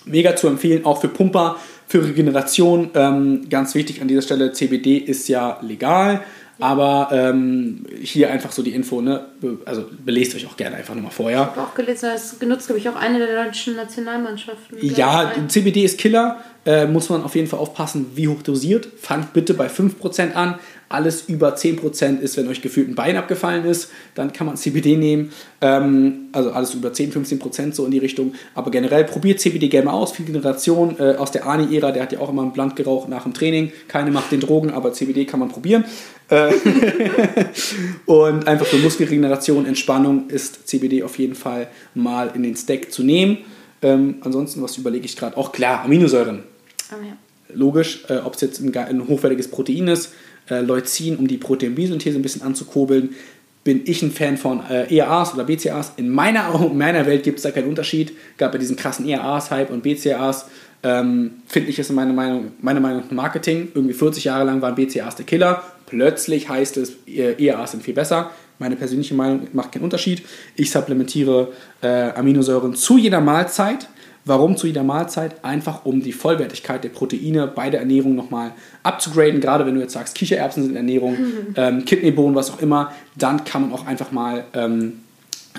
Mega zu empfehlen, auch für Pumper, für Regeneration. Ähm, ganz wichtig an dieser Stelle, CBD ist ja legal, aber ähm, hier einfach so die Info, ne? Also belest euch auch gerne einfach nochmal vorher. Ich habe auch gelesen, das genutzt, glaube ich, auch eine der deutschen Nationalmannschaften. Ja. CBD ist Killer, äh, muss man auf jeden Fall aufpassen, wie hoch dosiert. Fangt bitte bei 5% an. Alles über 10% ist, wenn euch gefühlt ein Bein abgefallen ist, dann kann man CBD nehmen. Ähm, also alles über 10, 15% so in die Richtung. Aber generell probiert CBD gerne mal aus. Viel Generation äh, aus der Ani-Ära, der hat ja auch immer einen Blunt geraucht nach dem Training. Keine macht den Drogen, aber CBD kann man probieren. Äh, und einfach für Muskelregeneration, Entspannung ist CBD auf jeden Fall mal in den Stack zu nehmen. Ähm, ansonsten, was überlege ich gerade? Auch klar, Aminosäuren. Ja. Logisch, äh, ob es jetzt ein, ein hochwertiges Protein ist, äh, Leucin, um die Proteinbiosynthese ein bisschen anzukurbeln, bin ich ein Fan von äh, ERAs oder BCAAs. In meiner, in meiner Welt gibt es da keinen Unterschied. Gab ja diesen krassen ERAs-Hype und BCAAs. Ähm, Finde ich ist meine Meinung, meine Meinung nach Marketing. Irgendwie 40 Jahre lang waren BCAAs der Killer. Plötzlich heißt es, äh, ERAs sind viel besser. Meine persönliche Meinung macht keinen Unterschied. Ich supplementiere äh, Aminosäuren zu jeder Mahlzeit. Warum zu jeder Mahlzeit? Einfach um die Vollwertigkeit der Proteine bei der Ernährung nochmal abzugraden. Gerade wenn du jetzt sagst, Kichererbsen sind in Ernährung, ähm, Kidneybohnen, was auch immer, dann kann man auch einfach mal ähm,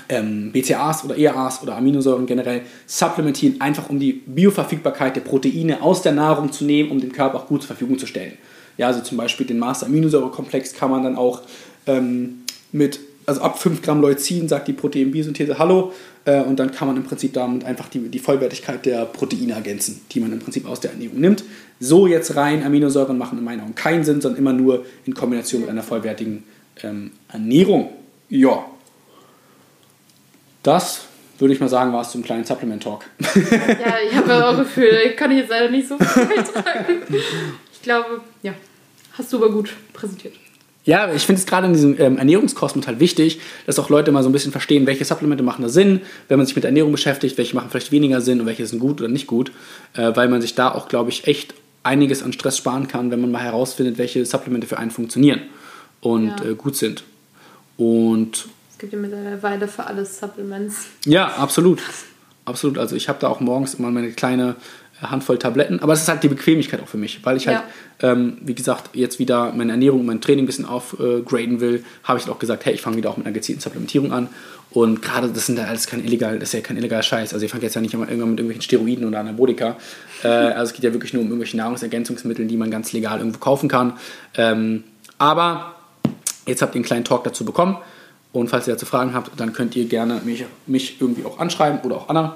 ähm, BCAAs oder ERAs oder Aminosäuren generell supplementieren, einfach um die Bioverfügbarkeit der Proteine aus der Nahrung zu nehmen, um den Körper auch gut zur Verfügung zu stellen. Ja, also zum Beispiel den Master Aminosäurekomplex kann man dann auch ähm, mit, also ab 5 Gramm Leucin sagt die Proteinbiosynthese Hallo äh, und dann kann man im Prinzip damit einfach die, die Vollwertigkeit der Proteine ergänzen, die man im Prinzip aus der Ernährung nimmt. So jetzt rein Aminosäuren machen in meinen Augen keinen Sinn, sondern immer nur in Kombination mit einer vollwertigen ähm, Ernährung. Ja, das würde ich mal sagen, war es zum kleinen Supplement-Talk. Ja, ich habe auch Gefühl, ich kann jetzt leider nicht so viel beitragen. Ich glaube, ja, hast du aber gut präsentiert. Ja, ich finde es gerade in diesem ähm, Ernährungskosmos halt wichtig, dass auch Leute mal so ein bisschen verstehen, welche Supplemente machen da Sinn, wenn man sich mit Ernährung beschäftigt, welche machen vielleicht weniger Sinn und welche sind gut oder nicht gut, äh, weil man sich da auch, glaube ich, echt einiges an Stress sparen kann, wenn man mal herausfindet, welche Supplemente für einen funktionieren und Ja. äh, gut sind. Und Es gibt ja mittlerweile für alles Supplements. Ja, absolut. Absolut. Also ich habe da auch morgens immer meine kleine Handvoll Tabletten, aber es ist halt die Bequemlichkeit auch für mich, weil ich halt, ähm, wie gesagt, jetzt wieder meine Ernährung und mein Training ein bisschen aufgraden will, habe ich halt auch gesagt, hey, ich fange wieder auch mit einer gezielten Supplementierung an. Und gerade das sind ja alles kein illegal, das ist ja kein illegaler Scheiß. Also ich fange jetzt ja nicht immer irgendwann mit irgendwelchen Steroiden oder Anabolika. Äh, also es geht ja wirklich nur um irgendwelche Nahrungsergänzungsmittel, die man ganz legal irgendwo kaufen kann. Ähm, aber Jetzt habt ihr einen kleinen Talk dazu bekommen. Und falls ihr dazu Fragen habt, dann könnt ihr gerne mich, mich irgendwie auch anschreiben oder auch Anna.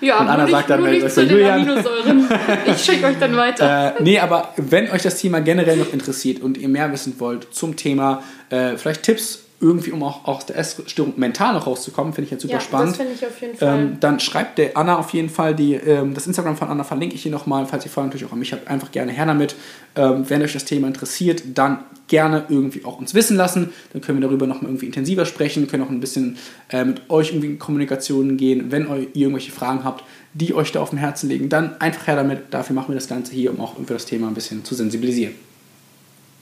Ja, Und Anna sagt dann, nur nicht zu den Julian. Aminosäuren. Ich schicke euch dann weiter. Äh, nee, aber wenn euch das Thema generell noch interessiert und ihr mehr wissen wollt zum Thema, äh, vielleicht Tipps irgendwie, um auch aus der Essstörung mental noch rauszukommen, finde ich jetzt super ja, spannend. das finde ich auf jeden Fall. Ähm, dann schreibt der Anna auf jeden Fall die, ähm, das Instagram von Anna verlinke ich hier nochmal, falls ihr Fragen natürlich auch an mich habt, einfach gerne her damit. Ähm, wenn euch das Thema interessiert, dann gerne irgendwie auch uns wissen lassen. Dann können wir darüber nochmal irgendwie intensiver sprechen, können auch ein bisschen äh, mit euch irgendwie in Kommunikation gehen. Wenn ihr irgendwelche Fragen habt, die euch da auf dem Herzen liegen, dann einfach her damit. Dafür machen wir das Ganze hier, um auch für das Thema ein bisschen zu sensibilisieren.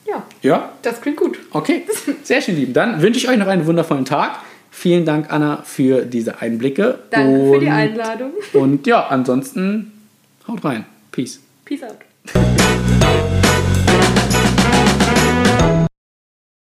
Ja, Ja? das klingt gut. Okay, sehr schön, lieben. Dann wünsche ich euch noch einen wundervollen Tag. Vielen Dank, Anna, für diese Einblicke. Danke für die Und- Einladung. Und ja, ansonsten haut rein. Peace. Peace out.